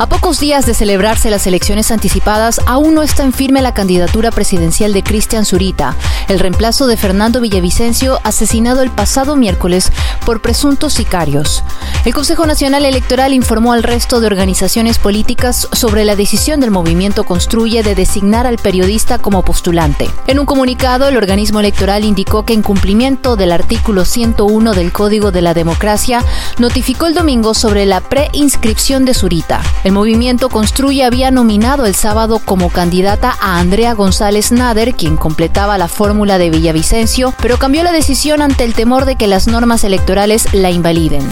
A pocos días de celebrarse las elecciones anticipadas, aún no está en firme la candidatura presidencial de Cristian Zurita, el reemplazo de Fernando Villavicencio, asesinado el pasado miércoles por presuntos sicarios. El Consejo Nacional Electoral informó al resto de organizaciones políticas sobre la decisión del movimiento Construye de designar al periodista como postulante. En un comunicado, el organismo electoral indicó que en cumplimiento del artículo 101 del Código de la Democracia, notificó el domingo sobre la preinscripción de Zurita. El movimiento Construye había nominado el sábado como candidata a Andrea González Nader, quien completaba la fórmula de Villavicencio, pero cambió la decisión ante el temor de que las normas electorales la invaliden.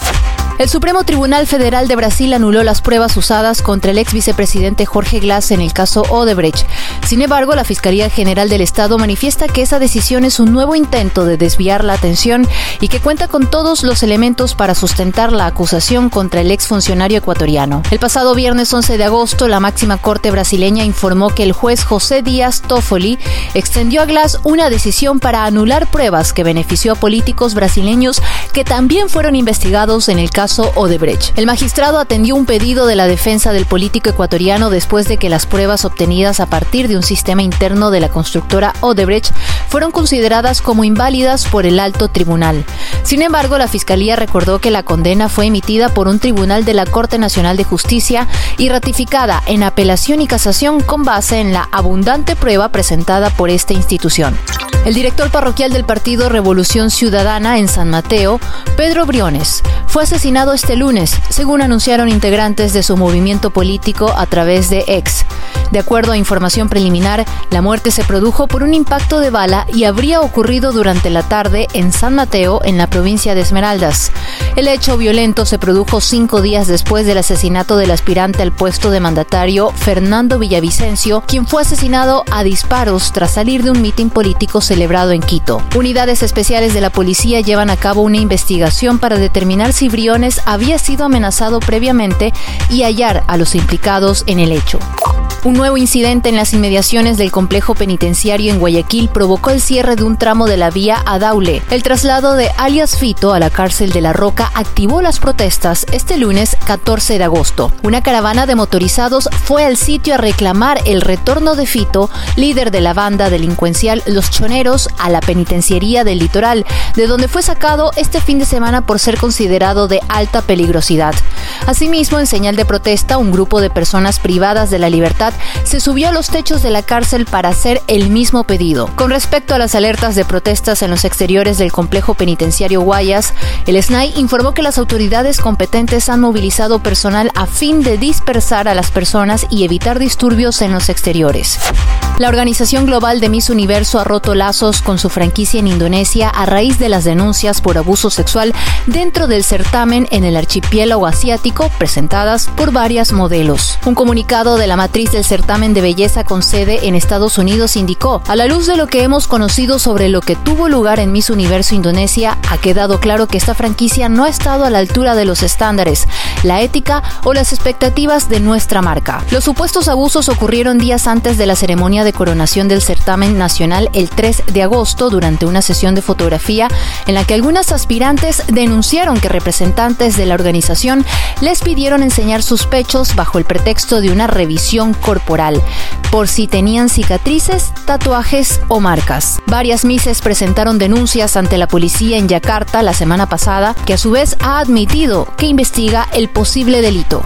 El Supremo Tribunal Federal de Brasil anuló las pruebas usadas contra el ex vicepresidente Jorge Glass en el caso Odebrecht. Sin embargo, la Fiscalía General del Estado manifiesta que esa decisión es un nuevo intento de desviar la atención y que cuenta con todos los elementos para sustentar la acusación contra el ex funcionario ecuatoriano. El pasado viernes 11 de agosto, la máxima corte brasileña informó que el juez José Díaz Toffoli extendió a Glass una decisión para anular pruebas que benefició a políticos brasileños que también fueron investigados en el caso Odebrecht. El magistrado atendió un pedido de la defensa del político ecuatoriano después de que las pruebas obtenidas a partir de un sistema interno de la constructora Odebrecht fueron consideradas como inválidas por el alto tribunal. Sin embargo, la Fiscalía recordó que la condena fue emitida por un tribunal de la Corte Nacional de Justicia y ratificada en apelación y casación con base en la abundante prueba presentada por esta institución. El director parroquial del partido Revolución Ciudadana en San Mateo, Pedro Briones, fue asesinado este lunes, según anunciaron integrantes de su movimiento político a través de ex. De acuerdo a información preliminar, la muerte se produjo por un impacto de bala y habría ocurrido durante la tarde en San Mateo, en la provincia de Esmeraldas. El hecho violento se produjo cinco días después del asesinato del aspirante al puesto de mandatario Fernando Villavicencio, quien fue asesinado a disparos tras salir de un mitin político celebrado en Quito. Unidades especiales de la policía llevan a cabo una investigación para determinar Briones había sido amenazado previamente y hallar a los implicados en el hecho. Un nuevo incidente en las inmediaciones del complejo penitenciario en Guayaquil provocó el cierre de un tramo de la vía a Daule. El traslado de alias Fito a la cárcel de La Roca activó las protestas este lunes 14 de agosto. Una caravana de motorizados fue al sitio a reclamar el retorno de Fito, líder de la banda delincuencial Los Choneros, a la penitenciaría del litoral, de donde fue sacado este fin de semana por ser considerado de alta peligrosidad. Asimismo, en señal de protesta, un grupo de personas privadas de la libertad se subió a los techos de la cárcel para hacer el mismo pedido. Con respecto a las alertas de protestas en los exteriores del complejo penitenciario Guayas, el SNAI informó que las autoridades competentes han movilizado personal a fin de dispersar a las personas y evitar disturbios en los exteriores. La Organización Global de Miss Universo ha roto lazos con su franquicia en Indonesia a raíz de las denuncias por abuso sexual dentro del certamen en el archipiélago asiático presentadas por varias modelos. Un comunicado de la matriz del certamen de belleza con sede en Estados Unidos indicó, a la luz de lo que hemos conocido sobre lo que tuvo lugar en Miss Universo Indonesia, ha quedado claro que esta franquicia no ha estado a la altura de los estándares, la ética o las expectativas de nuestra marca. Los supuestos abusos ocurrieron días antes de la ceremonia de coronación del certamen nacional el 3 de agosto durante una sesión de fotografía en la que algunas aspirantes denunciaron que representantes de la organización les pidieron enseñar sus pechos bajo el pretexto de una revisión corporal, por si tenían cicatrices, tatuajes o marcas. Varias mises presentaron denuncias ante la policía en Yakarta la semana pasada, que a su vez ha admitido que investiga el posible delito.